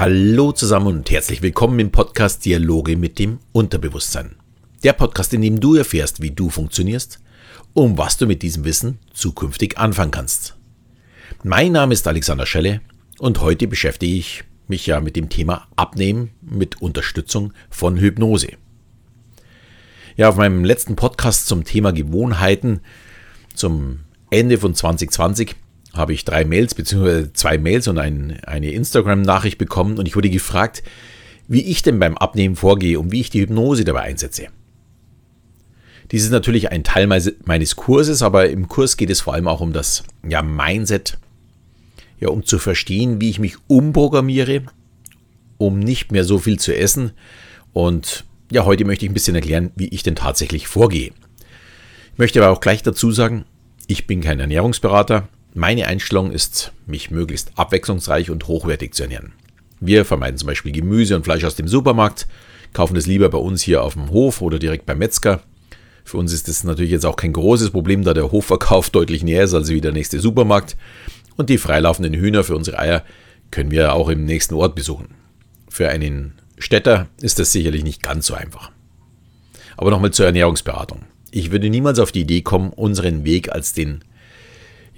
Hallo zusammen und herzlich willkommen im Podcast Dialoge mit dem Unterbewusstsein. Der Podcast, in dem du erfährst, wie du funktionierst und was du mit diesem Wissen zukünftig anfangen kannst. Mein Name ist Alexander Schelle und heute beschäftige ich mich ja mit dem Thema Abnehmen mit Unterstützung von Hypnose. Ja, auf meinem letzten Podcast zum Thema Gewohnheiten zum Ende von 2020 habe ich drei Mails bzw. zwei Mails und ein, eine Instagram-Nachricht bekommen und ich wurde gefragt, wie ich denn beim Abnehmen vorgehe und wie ich die Hypnose dabei einsetze. Dies ist natürlich ein Teil meines Kurses, aber im Kurs geht es vor allem auch um das ja, Mindset, ja, um zu verstehen, wie ich mich umprogrammiere, um nicht mehr so viel zu essen. Und ja, heute möchte ich ein bisschen erklären, wie ich denn tatsächlich vorgehe. Ich möchte aber auch gleich dazu sagen, ich bin kein Ernährungsberater, meine Einstellung ist, mich möglichst abwechslungsreich und hochwertig zu ernähren. Wir vermeiden zum Beispiel Gemüse und Fleisch aus dem Supermarkt, kaufen es lieber bei uns hier auf dem Hof oder direkt beim Metzger. Für uns ist das natürlich jetzt auch kein großes Problem, da der Hofverkauf deutlich näher ist als wie der nächste Supermarkt. Und die freilaufenden Hühner für unsere Eier können wir auch im nächsten Ort besuchen. Für einen Städter ist das sicherlich nicht ganz so einfach. Aber nochmal zur Ernährungsberatung. Ich würde niemals auf die Idee kommen, unseren Weg als den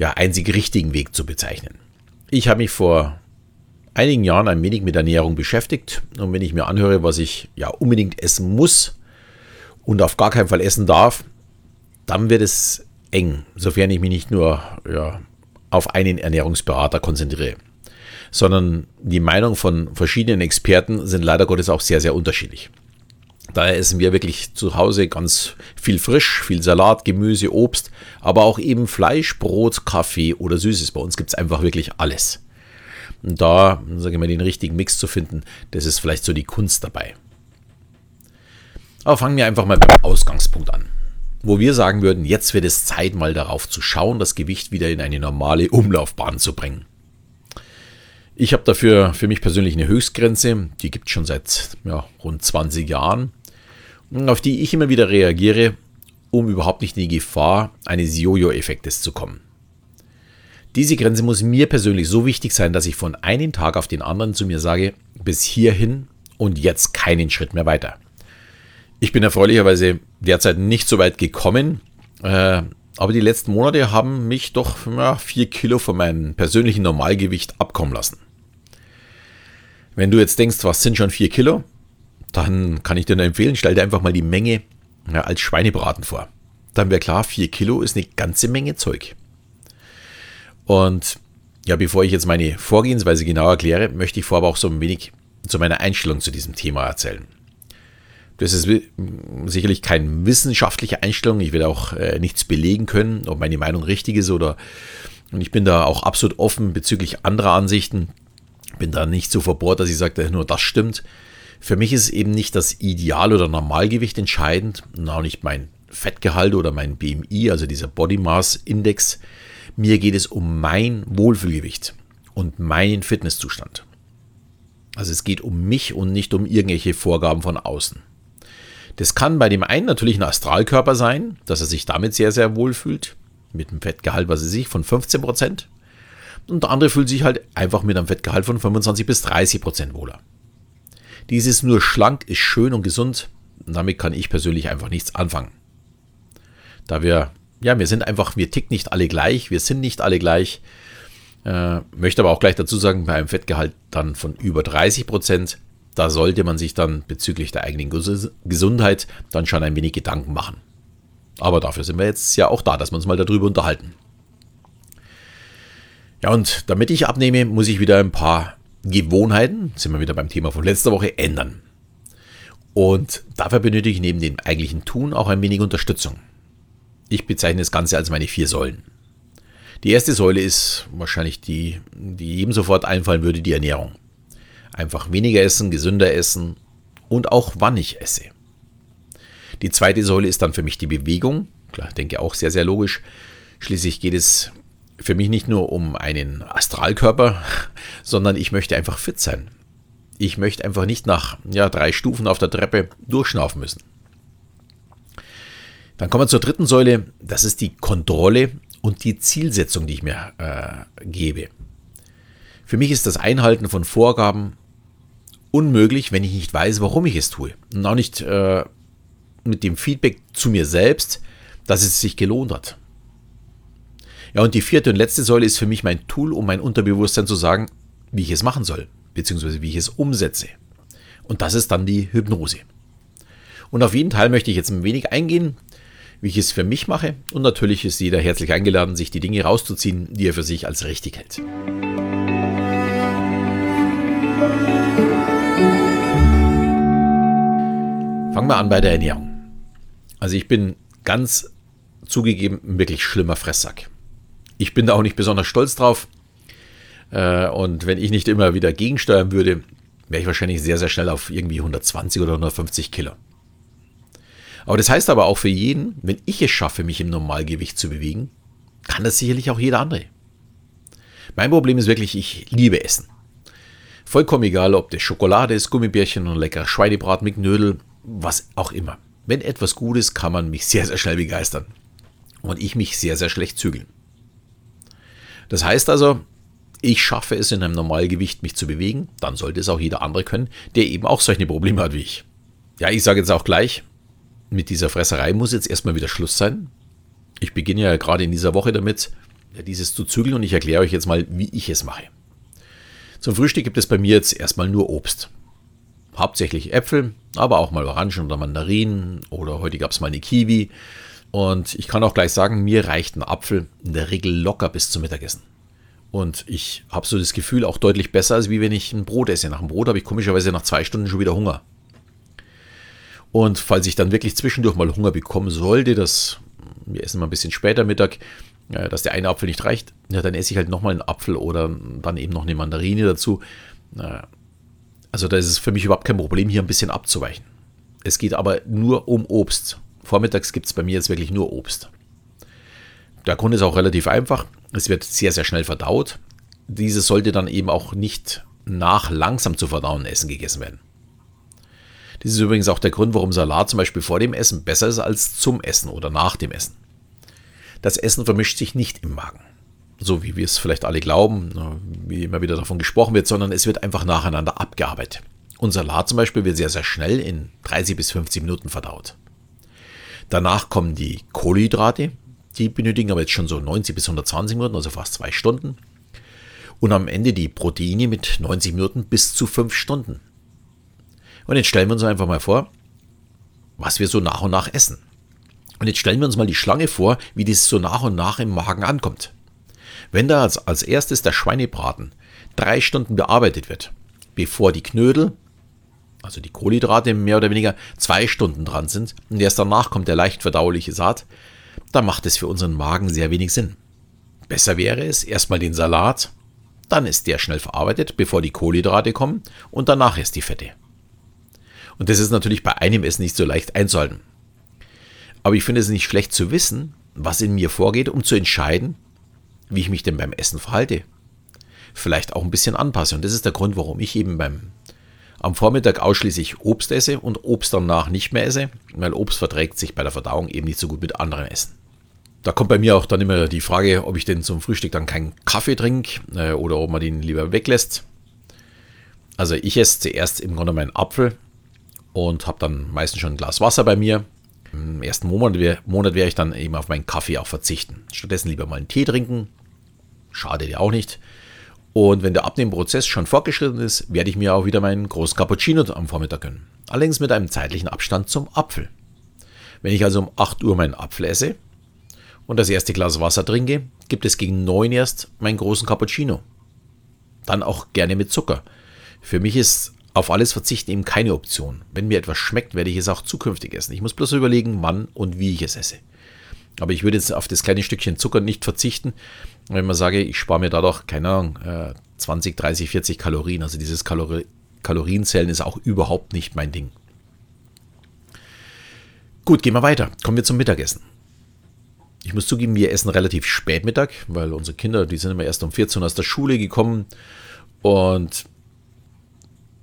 ja, einzig richtigen Weg zu bezeichnen. Ich habe mich vor einigen Jahren ein wenig mit Ernährung beschäftigt und wenn ich mir anhöre, was ich ja unbedingt essen muss und auf gar keinen Fall essen darf, dann wird es eng, sofern ich mich nicht nur ja, auf einen Ernährungsberater konzentriere, sondern die Meinung von verschiedenen Experten sind leider Gottes auch sehr, sehr unterschiedlich. Daher essen wir wirklich zu Hause ganz viel frisch, viel Salat, Gemüse, Obst, aber auch eben Fleisch, Brot, Kaffee oder Süßes. Bei uns gibt es einfach wirklich alles. Und da, sage ich mal, den richtigen Mix zu finden, das ist vielleicht so die Kunst dabei. Aber fangen wir einfach mal beim Ausgangspunkt an. Wo wir sagen würden, jetzt wird es Zeit, mal darauf zu schauen, das Gewicht wieder in eine normale Umlaufbahn zu bringen. Ich habe dafür für mich persönlich eine Höchstgrenze, die gibt es schon seit ja, rund 20 Jahren auf die ich immer wieder reagiere, um überhaupt nicht in die Gefahr eines Jojo-Effektes zu kommen. Diese Grenze muss mir persönlich so wichtig sein, dass ich von einem Tag auf den anderen zu mir sage, bis hierhin und jetzt keinen Schritt mehr weiter. Ich bin erfreulicherweise derzeit nicht so weit gekommen, äh, aber die letzten Monate haben mich doch ja, vier Kilo von meinem persönlichen Normalgewicht abkommen lassen. Wenn du jetzt denkst, was sind schon vier Kilo? Dann kann ich dir nur empfehlen, stell dir einfach mal die Menge ja, als Schweinebraten vor. Dann wäre klar, 4 Kilo ist eine ganze Menge Zeug. Und ja, bevor ich jetzt meine Vorgehensweise genau erkläre, möchte ich vorher auch so ein wenig zu meiner Einstellung zu diesem Thema erzählen. Das ist sicherlich keine wissenschaftliche Einstellung. Ich will auch äh, nichts belegen können, ob meine Meinung richtig ist oder. Und ich bin da auch absolut offen bezüglich anderer Ansichten. Bin da nicht so verbohrt, dass ich sage, nur das stimmt. Für mich ist eben nicht das Ideal- oder Normalgewicht entscheidend, und auch nicht mein Fettgehalt oder mein BMI, also dieser Body Mass Index. Mir geht es um mein Wohlfühlgewicht und meinen Fitnesszustand. Also es geht um mich und nicht um irgendwelche Vorgaben von außen. Das kann bei dem einen natürlich ein Astralkörper sein, dass er sich damit sehr, sehr wohl fühlt, mit einem Fettgehalt, was er sich, von 15%. Und der andere fühlt sich halt einfach mit einem Fettgehalt von 25 bis 30% wohler. Dieses nur schlank ist schön und gesund. damit kann ich persönlich einfach nichts anfangen. Da wir, ja, wir sind einfach, wir ticken nicht alle gleich, wir sind nicht alle gleich. Äh, möchte aber auch gleich dazu sagen, bei einem Fettgehalt dann von über 30 Prozent, da sollte man sich dann bezüglich der eigenen Gesundheit dann schon ein wenig Gedanken machen. Aber dafür sind wir jetzt ja auch da, dass wir uns mal darüber unterhalten. Ja, und damit ich abnehme, muss ich wieder ein paar Gewohnheiten, sind wir wieder beim Thema von letzter Woche, ändern. Und dafür benötige ich neben dem eigentlichen Tun auch ein wenig Unterstützung. Ich bezeichne das Ganze als meine vier Säulen. Die erste Säule ist wahrscheinlich die, die jedem sofort einfallen würde, die Ernährung. Einfach weniger essen, gesünder essen und auch wann ich esse. Die zweite Säule ist dann für mich die Bewegung. Klar, ich denke auch sehr, sehr logisch. Schließlich geht es für mich nicht nur um einen Astralkörper, sondern ich möchte einfach fit sein. Ich möchte einfach nicht nach ja, drei Stufen auf der Treppe durchschnaufen müssen. Dann kommen wir zur dritten Säule. Das ist die Kontrolle und die Zielsetzung, die ich mir äh, gebe. Für mich ist das Einhalten von Vorgaben unmöglich, wenn ich nicht weiß, warum ich es tue. Und auch nicht äh, mit dem Feedback zu mir selbst, dass es sich gelohnt hat. Ja, und die vierte und letzte Säule ist für mich mein Tool, um mein Unterbewusstsein zu sagen, wie ich es machen soll, beziehungsweise wie ich es umsetze. Und das ist dann die Hypnose. Und auf jeden Teil möchte ich jetzt ein wenig eingehen, wie ich es für mich mache. Und natürlich ist jeder herzlich eingeladen, sich die Dinge rauszuziehen, die er für sich als richtig hält. Fangen wir an bei der Ernährung. Also ich bin ganz zugegeben ein wirklich schlimmer Fresssack. Ich bin da auch nicht besonders stolz drauf. Äh, und wenn ich nicht immer wieder gegensteuern würde, wäre ich wahrscheinlich sehr, sehr schnell auf irgendwie 120 oder 150 Kilo. Aber das heißt aber auch für jeden, wenn ich es schaffe, mich im Normalgewicht zu bewegen, kann das sicherlich auch jeder andere. Mein Problem ist wirklich, ich liebe Essen. Vollkommen egal, ob das Schokolade ist, Gummibärchen und lecker Schweinebraten mit Knödel, was auch immer. Wenn etwas gut ist, kann man mich sehr, sehr schnell begeistern. Und ich mich sehr, sehr schlecht zügeln. Das heißt also, ich schaffe es in einem Normalgewicht, mich zu bewegen, dann sollte es auch jeder andere können, der eben auch solche Probleme hat wie ich. Ja, ich sage jetzt auch gleich, mit dieser Fresserei muss jetzt erstmal wieder Schluss sein. Ich beginne ja gerade in dieser Woche damit, dieses zu zügeln und ich erkläre euch jetzt mal, wie ich es mache. Zum Frühstück gibt es bei mir jetzt erstmal nur Obst. Hauptsächlich Äpfel, aber auch mal Orangen oder Mandarinen oder heute gab es mal eine Kiwi. Und ich kann auch gleich sagen, mir reicht ein Apfel in der Regel locker bis zum Mittagessen. Und ich habe so das Gefühl auch deutlich besser, als wie wenn ich ein Brot esse. Nach dem Brot habe ich komischerweise nach zwei Stunden schon wieder Hunger. Und falls ich dann wirklich zwischendurch mal Hunger bekommen sollte, dass wir essen mal ein bisschen später Mittag, dass der eine Apfel nicht reicht, ja, dann esse ich halt nochmal einen Apfel oder dann eben noch eine Mandarine dazu. Also da ist es für mich überhaupt kein Problem, hier ein bisschen abzuweichen. Es geht aber nur um Obst. Vormittags gibt es bei mir jetzt wirklich nur Obst. Der Grund ist auch relativ einfach. Es wird sehr, sehr schnell verdaut. Dieses sollte dann eben auch nicht nach langsam zu verdauen Essen gegessen werden. Dies ist übrigens auch der Grund, warum Salat zum Beispiel vor dem Essen besser ist als zum Essen oder nach dem Essen. Das Essen vermischt sich nicht im Magen, so wie wir es vielleicht alle glauben, wie immer wieder davon gesprochen wird, sondern es wird einfach nacheinander abgearbeitet. Und Salat zum Beispiel wird sehr, sehr schnell in 30 bis 50 Minuten verdaut. Danach kommen die Kohlenhydrate, die benötigen aber jetzt schon so 90 bis 120 Minuten, also fast zwei Stunden. Und am Ende die Proteine mit 90 Minuten bis zu 5 Stunden. Und jetzt stellen wir uns einfach mal vor, was wir so nach und nach essen. Und jetzt stellen wir uns mal die Schlange vor, wie das so nach und nach im Magen ankommt. Wenn da als, als erstes der Schweinebraten drei Stunden bearbeitet wird, bevor die Knödel, also die Kohlenhydrate mehr oder weniger zwei Stunden dran sind und erst danach kommt der leicht verdauliche Saat, dann macht es für unseren Magen sehr wenig Sinn. Besser wäre es, erstmal den Salat, dann ist der schnell verarbeitet, bevor die Kohlenhydrate kommen und danach erst die Fette. Und das ist natürlich bei einem Essen nicht so leicht einzuhalten. Aber ich finde es nicht schlecht zu wissen, was in mir vorgeht, um zu entscheiden, wie ich mich denn beim Essen verhalte. Vielleicht auch ein bisschen anpasse. Und das ist der Grund, warum ich eben beim am Vormittag ausschließlich Obst esse und Obst danach nicht mehr esse, weil Obst verträgt sich bei der Verdauung eben nicht so gut mit anderem Essen. Da kommt bei mir auch dann immer die Frage, ob ich denn zum Frühstück dann keinen Kaffee trinke äh, oder ob man den lieber weglässt. Also ich esse zuerst im Grunde meinen Apfel und habe dann meistens schon ein Glas Wasser bei mir. Im ersten Monat, Monat werde ich dann eben auf meinen Kaffee auch verzichten. Stattdessen lieber mal einen Tee trinken. Schadet ja auch nicht. Und wenn der Abnehmprozess schon fortgeschritten ist, werde ich mir auch wieder meinen großen Cappuccino am Vormittag gönnen. Allerdings mit einem zeitlichen Abstand zum Apfel. Wenn ich also um 8 Uhr meinen Apfel esse und das erste Glas Wasser trinke, gibt es gegen 9 erst meinen großen Cappuccino. Dann auch gerne mit Zucker. Für mich ist auf alles verzichten eben keine Option. Wenn mir etwas schmeckt, werde ich es auch zukünftig essen. Ich muss bloß überlegen, wann und wie ich es esse. Aber ich würde jetzt auf das kleine Stückchen Zucker nicht verzichten, wenn man sage, ich spare mir dadurch, keine Ahnung, 20, 30, 40 Kalorien. Also dieses Kalori Kalorienzählen ist auch überhaupt nicht mein Ding. Gut, gehen wir weiter. Kommen wir zum Mittagessen. Ich muss zugeben, wir essen relativ spät Mittag, weil unsere Kinder, die sind immer erst um 14 Uhr aus der Schule gekommen. Und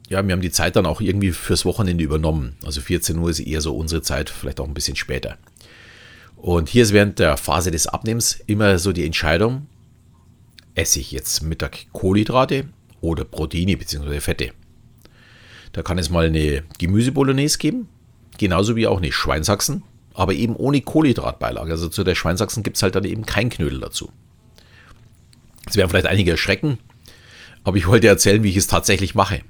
ja, wir haben die Zeit dann auch irgendwie fürs Wochenende übernommen. Also 14 Uhr ist eher so unsere Zeit, vielleicht auch ein bisschen später. Und hier ist während der Phase des Abnehmens immer so die Entscheidung, esse ich jetzt Mittag Kohlenhydrate oder Proteine bzw. Fette. Da kann es mal eine Gemüsebolognese geben, genauso wie auch eine Schweinsachsen, aber eben ohne Kohlenhydratbeilage. Also zu der Schweinsachsen gibt es halt dann eben kein Knödel dazu. Das werden vielleicht einige erschrecken, aber ich wollte erzählen, wie ich es tatsächlich mache.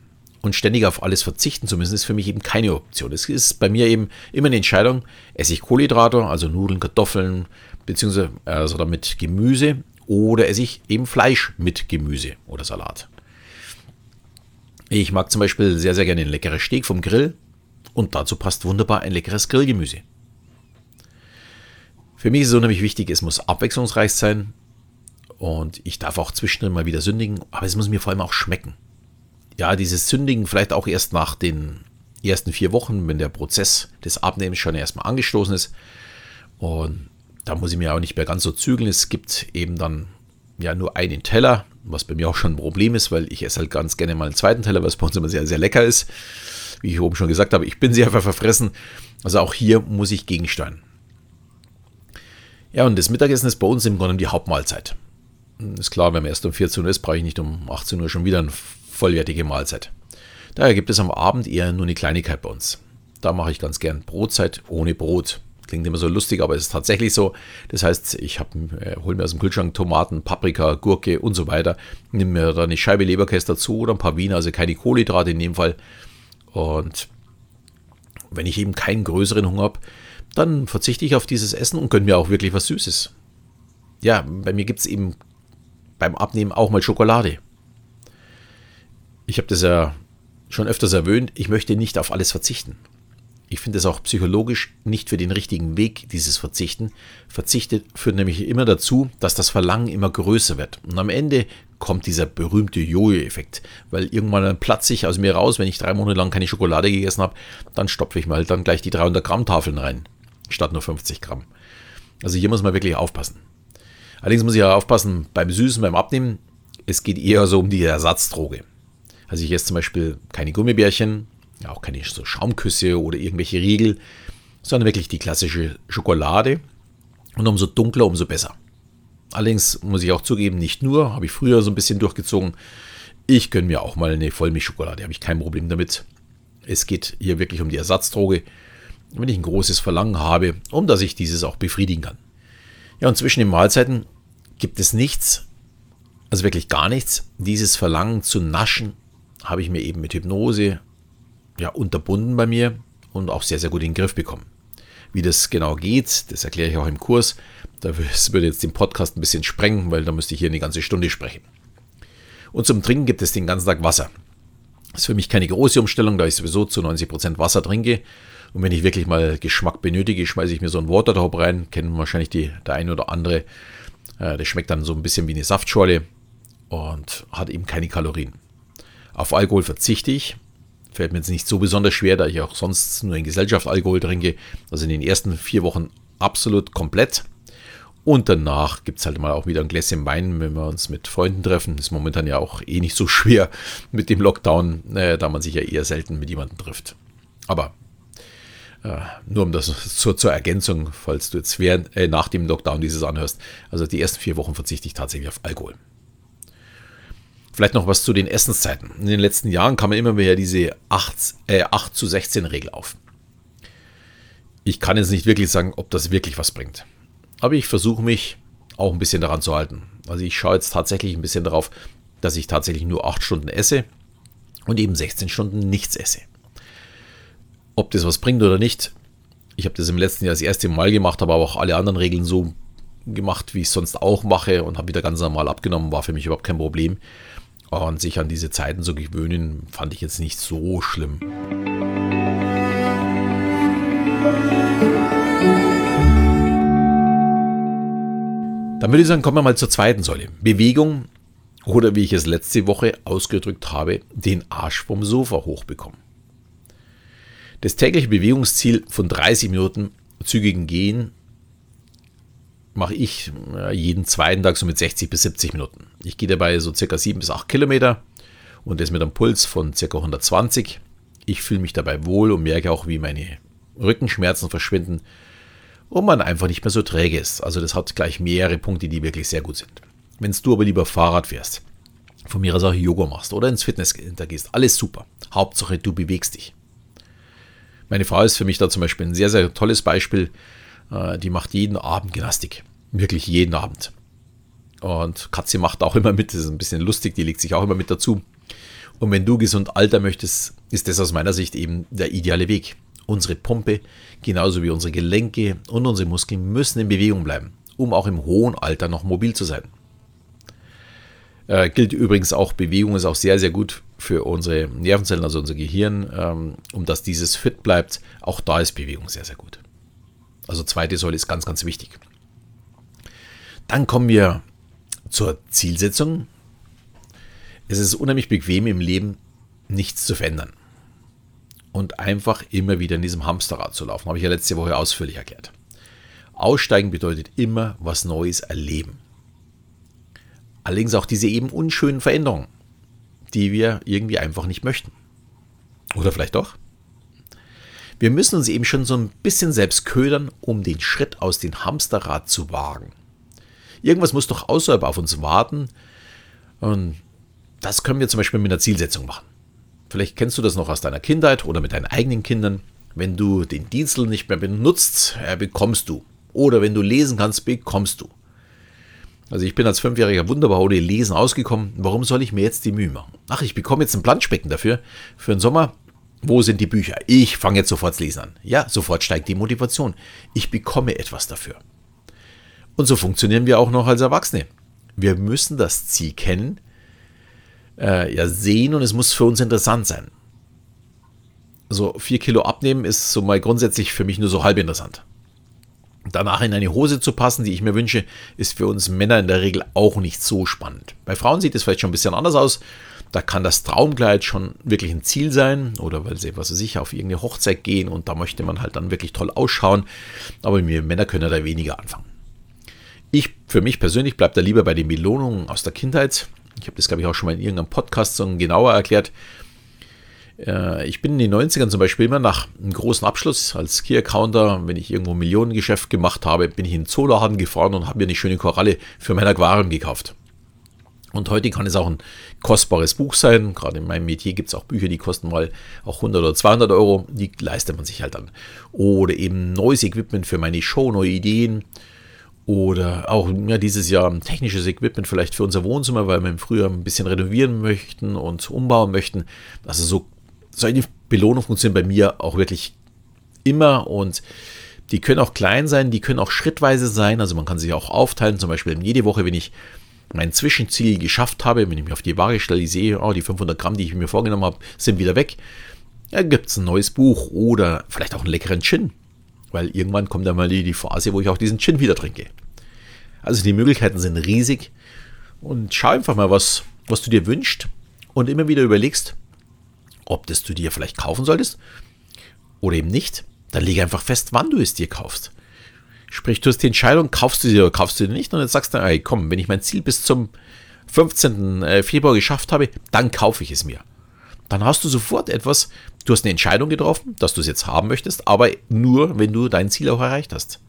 Und ständig auf alles verzichten zu müssen, ist für mich eben keine Option. Es ist bei mir eben immer eine Entscheidung, esse ich Kohlenhydrate, also Nudeln, Kartoffeln, beziehungsweise also damit Gemüse, oder esse ich eben Fleisch mit Gemüse oder Salat. Ich mag zum Beispiel sehr, sehr gerne ein leckeres Steak vom Grill und dazu passt wunderbar ein leckeres Grillgemüse. Für mich ist es unheimlich wichtig, es muss abwechslungsreich sein und ich darf auch zwischendrin mal wieder sündigen, aber es muss mir vor allem auch schmecken. Ja, dieses Sündigen vielleicht auch erst nach den ersten vier Wochen, wenn der Prozess des Abnehmens schon erstmal angestoßen ist. Und da muss ich mir auch nicht mehr ganz so zügeln. Es gibt eben dann ja nur einen Teller, was bei mir auch schon ein Problem ist, weil ich esse halt ganz gerne mal einen zweiten Teller, was bei uns immer sehr, sehr lecker ist. Wie ich oben schon gesagt habe, ich bin sehr verfressen. Also auch hier muss ich gegensteuern. Ja, und das Mittagessen ist bei uns im Grunde die Hauptmahlzeit. Ist klar, wenn man erst um 14 Uhr ist, brauche ich nicht um 18 Uhr schon wieder eine vollwertige Mahlzeit. Daher gibt es am Abend eher nur eine Kleinigkeit bei uns. Da mache ich ganz gern Brotzeit ohne Brot. Klingt immer so lustig, aber es ist tatsächlich so. Das heißt, ich äh, hole mir aus dem Kühlschrank Tomaten, Paprika, Gurke und so weiter. Nehme mir da eine Scheibe Leberkäse dazu oder ein paar Wiener, also keine Kohlenhydrate in dem Fall. Und wenn ich eben keinen größeren Hunger habe, dann verzichte ich auf dieses Essen und gönne mir auch wirklich was Süßes. Ja, bei mir gibt es eben beim Abnehmen auch mal Schokolade. Ich habe das ja schon öfters erwähnt, ich möchte nicht auf alles verzichten. Ich finde es auch psychologisch nicht für den richtigen Weg, dieses Verzichten. Verzichtet führt nämlich immer dazu, dass das Verlangen immer größer wird. Und am Ende kommt dieser berühmte Jojo-Effekt, weil irgendwann dann platze ich aus mir raus, wenn ich drei Monate lang keine Schokolade gegessen habe, dann stopfe ich mal dann gleich die 300 Gramm Tafeln rein, statt nur 50 Gramm. Also hier muss man wirklich aufpassen. Allerdings muss ich auch aufpassen beim Süßen, beim Abnehmen, es geht eher so um die Ersatzdroge. Also ich esse zum Beispiel keine Gummibärchen, auch keine so Schaumküsse oder irgendwelche Riegel, sondern wirklich die klassische Schokolade. Und umso dunkler, umso besser. Allerdings muss ich auch zugeben, nicht nur, habe ich früher so ein bisschen durchgezogen. Ich gönne mir auch mal eine Vollmilchschokolade, habe ich kein Problem damit. Es geht hier wirklich um die Ersatzdroge, wenn ich ein großes Verlangen habe, um dass ich dieses auch befriedigen kann. Ja, und zwischen den Mahlzeiten gibt es nichts, also wirklich gar nichts. Dieses Verlangen zu naschen habe ich mir eben mit Hypnose ja, unterbunden bei mir und auch sehr, sehr gut in den Griff bekommen. Wie das genau geht, das erkläre ich auch im Kurs. Das würde jetzt den Podcast ein bisschen sprengen, weil da müsste ich hier eine ganze Stunde sprechen. Und zum Trinken gibt es den ganzen Tag Wasser. Das ist für mich keine große Umstellung, da ich sowieso zu 90% Wasser trinke. Und wenn ich wirklich mal Geschmack benötige, schmeiße ich mir so einen Waterdrop rein. Kennen wahrscheinlich die, der eine oder andere. Äh, das schmeckt dann so ein bisschen wie eine Saftschorle und hat eben keine Kalorien. Auf Alkohol verzichte ich. Fällt mir jetzt nicht so besonders schwer, da ich auch sonst nur in Gesellschaft Alkohol trinke. Also in den ersten vier Wochen absolut komplett. Und danach gibt es halt mal auch wieder ein Gläschen Wein, wenn wir uns mit Freunden treffen. Ist momentan ja auch eh nicht so schwer mit dem Lockdown, äh, da man sich ja eher selten mit jemandem trifft. Aber äh, nur um das zur, zur, Ergänzung, falls du jetzt während, äh, nach dem Lockdown dieses anhörst. Also die ersten vier Wochen verzichte ich tatsächlich auf Alkohol. Vielleicht noch was zu den Essenszeiten. In den letzten Jahren kam immer mehr diese 8, äh, 8 zu 16 Regel auf. Ich kann jetzt nicht wirklich sagen, ob das wirklich was bringt. Aber ich versuche mich auch ein bisschen daran zu halten. Also ich schaue jetzt tatsächlich ein bisschen darauf, dass ich tatsächlich nur 8 Stunden esse und eben 16 Stunden nichts esse. Ob das was bringt oder nicht, ich habe das im letzten Jahr das erste Mal gemacht, habe aber auch alle anderen Regeln so gemacht, wie ich es sonst auch mache und habe wieder ganz normal abgenommen, war für mich überhaupt kein Problem. Und sich an diese Zeiten zu gewöhnen, fand ich jetzt nicht so schlimm. Dann würde ich sagen, kommen wir mal zur zweiten Säule. Bewegung oder wie ich es letzte Woche ausgedrückt habe, den Arsch vom Sofa hochbekommen. Das tägliche Bewegungsziel von 30 Minuten zügigen Gehen mache ich jeden zweiten Tag so mit 60 bis 70 Minuten. Ich gehe dabei so circa 7 bis 8 Kilometer und das mit einem Puls von circa 120. Ich fühle mich dabei wohl und merke auch, wie meine Rückenschmerzen verschwinden und man einfach nicht mehr so träge ist. Also das hat gleich mehrere Punkte, die wirklich sehr gut sind. Wenn du aber lieber Fahrrad fährst, von mir aus auch Yoga machst oder ins Fitnesscenter gehst, alles super. Hauptsache, du bewegst dich. Meine Frau ist für mich da zum Beispiel ein sehr, sehr tolles Beispiel. Äh, die macht jeden Abend Gymnastik. Wirklich jeden Abend. Und Katze macht auch immer mit. Das ist ein bisschen lustig. Die legt sich auch immer mit dazu. Und wenn du gesund alter möchtest, ist das aus meiner Sicht eben der ideale Weg. Unsere Pumpe, genauso wie unsere Gelenke und unsere Muskeln müssen in Bewegung bleiben, um auch im hohen Alter noch mobil zu sein. Äh, gilt übrigens auch, Bewegung ist auch sehr, sehr gut für unsere Nervenzellen, also unser Gehirn, ähm, um dass dieses fit bleibt. Auch da ist Bewegung sehr, sehr gut. Also zweite Säule ist ganz, ganz wichtig. Dann kommen wir zur Zielsetzung. Es ist unheimlich bequem im Leben, nichts zu verändern. Und einfach immer wieder in diesem Hamsterrad zu laufen. Habe ich ja letzte Woche ausführlich erklärt. Aussteigen bedeutet immer was Neues erleben. Allerdings auch diese eben unschönen Veränderungen, die wir irgendwie einfach nicht möchten. Oder vielleicht doch? Wir müssen uns eben schon so ein bisschen selbst ködern, um den Schritt aus dem Hamsterrad zu wagen. Irgendwas muss doch außerhalb auf uns warten. Und das können wir zum Beispiel mit einer Zielsetzung machen. Vielleicht kennst du das noch aus deiner Kindheit oder mit deinen eigenen Kindern. Wenn du den Diesel nicht mehr benutzt, bekommst du. Oder wenn du lesen kannst, bekommst du. Also ich bin als Fünfjähriger wunderbar ohne Lesen ausgekommen. Warum soll ich mir jetzt die Mühe machen? Ach, ich bekomme jetzt ein Planschbecken dafür. Für den Sommer. Wo sind die Bücher? Ich fange jetzt sofort das Lesen an. Ja, sofort steigt die Motivation. Ich bekomme etwas dafür. Und so funktionieren wir auch noch als Erwachsene. Wir müssen das Ziel kennen, äh, ja sehen und es muss für uns interessant sein. So vier Kilo abnehmen ist so mal grundsätzlich für mich nur so halb interessant. Danach in eine Hose zu passen, die ich mir wünsche, ist für uns Männer in der Regel auch nicht so spannend. Bei Frauen sieht es vielleicht schon ein bisschen anders aus. Da kann das Traumkleid schon wirklich ein Ziel sein oder weil sie, was weiß ich, auf irgendeine Hochzeit gehen und da möchte man halt dann wirklich toll ausschauen. Aber wir Männer können da weniger anfangen. Ich, für mich persönlich, bleibe da lieber bei den Belohnungen aus der Kindheit. Ich habe das, glaube ich, auch schon mal in irgendeinem Podcast so genauer erklärt. Äh, ich bin in den 90ern zum Beispiel immer nach einem großen Abschluss als Key-Accounter, wenn ich irgendwo ein Millionengeschäft gemacht habe, bin ich in den Zooladen gefahren und habe mir eine schöne Koralle für mein Aquarium gekauft. Und heute kann es auch ein kostbares Buch sein. Gerade in meinem Metier gibt es auch Bücher, die kosten mal auch 100 oder 200 Euro. Die leistet man sich halt dann. Oder eben neues Equipment für meine Show, neue Ideen. Oder auch ja, dieses Jahr technisches Equipment vielleicht für unser Wohnzimmer, weil wir im Frühjahr ein bisschen renovieren möchten und umbauen möchten. Also so so eine Belohnung funktioniert bei mir auch wirklich immer und die können auch klein sein, die können auch schrittweise sein. Also man kann sich auch aufteilen, zum Beispiel jede Woche, wenn ich mein Zwischenziel geschafft habe, wenn ich mich auf die Waage stelle, ich sehe, oh, die 500 Gramm, die ich mir vorgenommen habe, sind wieder weg. Ja, gibt es ein neues Buch oder vielleicht auch einen leckeren Gin, weil irgendwann kommt dann mal die Phase, wo ich auch diesen Gin wieder trinke. Also die Möglichkeiten sind riesig und schau einfach mal, was, was du dir wünschst und immer wieder überlegst, ob das du dir vielleicht kaufen solltest oder eben nicht, dann lege einfach fest, wann du es dir kaufst. Sprich, du hast die Entscheidung, kaufst du sie oder kaufst du sie nicht und jetzt sagst du, ey, komm, wenn ich mein Ziel bis zum 15. Äh, Februar geschafft habe, dann kaufe ich es mir. Dann hast du sofort etwas, du hast eine Entscheidung getroffen, dass du es jetzt haben möchtest, aber nur, wenn du dein Ziel auch erreicht hast.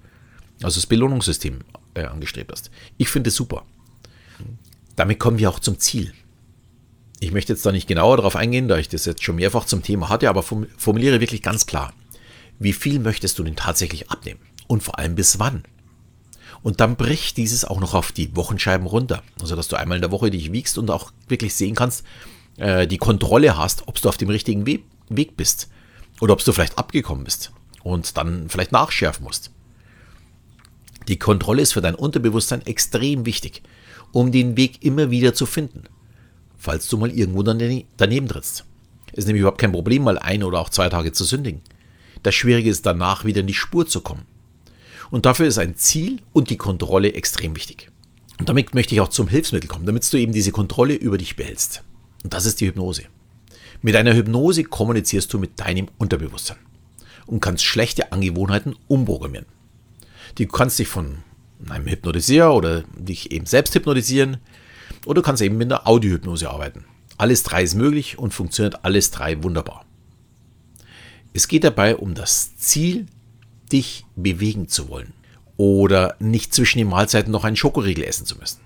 Also das Belohnungssystem äh, angestrebt hast. Ich finde es super. Damit kommen wir auch zum Ziel. Ich möchte jetzt da nicht genauer darauf eingehen, da ich das jetzt schon mehrfach zum Thema hatte, aber formuliere wirklich ganz klar, wie viel möchtest du denn tatsächlich abnehmen? Und vor allem bis wann? Und dann brich dieses auch noch auf die Wochenscheiben runter. Also, dass du einmal in der Woche dich wiegst und auch wirklich sehen kannst, äh, die Kontrolle hast, ob du auf dem richtigen We Weg bist. Oder ob du vielleicht abgekommen bist und dann vielleicht nachschärfen musst. Die Kontrolle ist für dein Unterbewusstsein extrem wichtig, um den Weg immer wieder zu finden falls du mal irgendwo daneben trittst. Es ist nämlich überhaupt kein Problem, mal ein oder auch zwei Tage zu sündigen. Das Schwierige ist danach wieder in die Spur zu kommen. Und dafür ist ein Ziel und die Kontrolle extrem wichtig. Und damit möchte ich auch zum Hilfsmittel kommen, damit du eben diese Kontrolle über dich behältst. Und das ist die Hypnose. Mit einer Hypnose kommunizierst du mit deinem Unterbewusstsein und kannst schlechte Angewohnheiten umprogrammieren. Du kannst dich von einem Hypnotisierer oder dich eben selbst hypnotisieren, oder du kannst eben mit einer Audiohypnose arbeiten. Alles drei ist möglich und funktioniert alles drei wunderbar. Es geht dabei um das Ziel, dich bewegen zu wollen. Oder nicht zwischen den Mahlzeiten noch einen Schokoriegel essen zu müssen.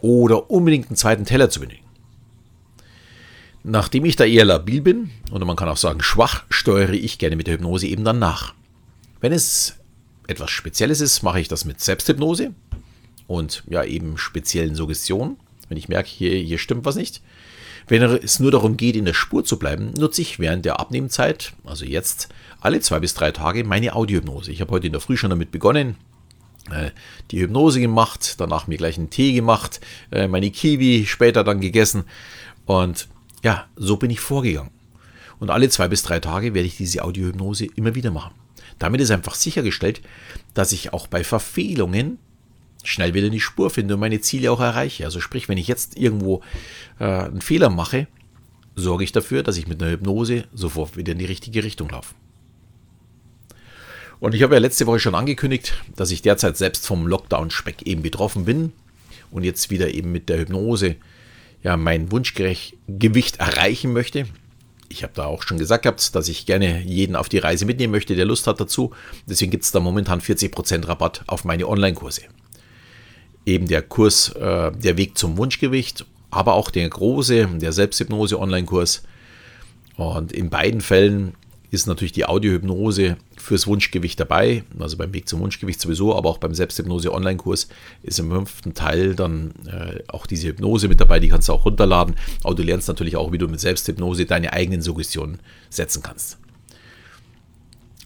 Oder unbedingt einen zweiten Teller zu benötigen. Nachdem ich da eher labil bin, oder man kann auch sagen schwach, steuere ich gerne mit der Hypnose eben dann nach. Wenn es etwas Spezielles ist, mache ich das mit Selbsthypnose und ja eben speziellen Suggestionen. Wenn ich merke, hier, hier stimmt was nicht. Wenn es nur darum geht, in der Spur zu bleiben, nutze ich während der Abnehmzeit, also jetzt, alle zwei bis drei Tage meine Audiohypnose. Ich habe heute in der Früh schon damit begonnen, äh, die Hypnose gemacht, danach mir gleich einen Tee gemacht, äh, meine Kiwi später dann gegessen und ja, so bin ich vorgegangen. Und alle zwei bis drei Tage werde ich diese Audiohypnose immer wieder machen. Damit ist einfach sichergestellt, dass ich auch bei Verfehlungen schnell wieder in die Spur finde und meine Ziele auch erreiche. Also sprich, wenn ich jetzt irgendwo äh, einen Fehler mache, sorge ich dafür, dass ich mit einer Hypnose sofort wieder in die richtige Richtung laufe. Und ich habe ja letzte Woche schon angekündigt, dass ich derzeit selbst vom Lockdown-Speck eben betroffen bin und jetzt wieder eben mit der Hypnose ja mein Wunschgewicht erreichen möchte. Ich habe da auch schon gesagt gehabt, dass ich gerne jeden auf die Reise mitnehmen möchte, der Lust hat dazu. Deswegen gibt es da momentan 40% Rabatt auf meine Online-Kurse eben der Kurs äh, Der Weg zum Wunschgewicht, aber auch der große, der Selbsthypnose-Online-Kurs. Und in beiden Fällen ist natürlich die Audiohypnose fürs Wunschgewicht dabei, also beim Weg zum Wunschgewicht sowieso, aber auch beim Selbsthypnose-Online-Kurs ist im fünften Teil dann äh, auch diese Hypnose mit dabei, die kannst du auch runterladen. Aber du lernst natürlich auch, wie du mit Selbsthypnose deine eigenen Suggestionen setzen kannst.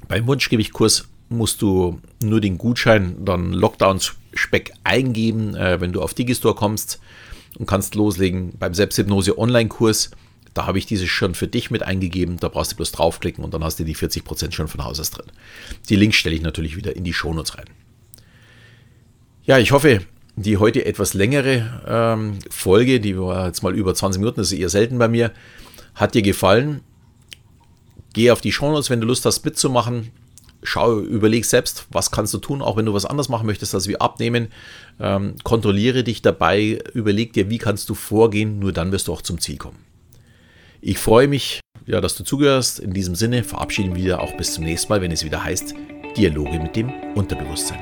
Beim Wunschgewichtkurs musst du nur den Gutschein dann Lockdowns Speck eingeben, äh, wenn du auf Digistore kommst und kannst loslegen. Beim Selbsthypnose Online-Kurs, da habe ich dieses schon für dich mit eingegeben. Da brauchst du bloß draufklicken und dann hast du die 40% schon von Haus aus drin. Die Links stelle ich natürlich wieder in die Shownotes rein. Ja, ich hoffe, die heute etwas längere ähm, Folge, die war jetzt mal über 20 Minuten, das ist eher selten bei mir, hat dir gefallen. Geh auf die Shownotes, wenn du Lust hast mitzumachen schau, überleg selbst, was kannst du tun, auch wenn du was anders machen möchtest, als wir abnehmen. Ähm, kontrolliere dich dabei, überleg dir, wie kannst du vorgehen, nur dann wirst du auch zum Ziel kommen. Ich freue mich, ja, dass du zugehörst. In diesem Sinne verabschieden wir auch bis zum nächsten Mal, wenn es wieder heißt Dialoge mit dem Unterbewusstsein.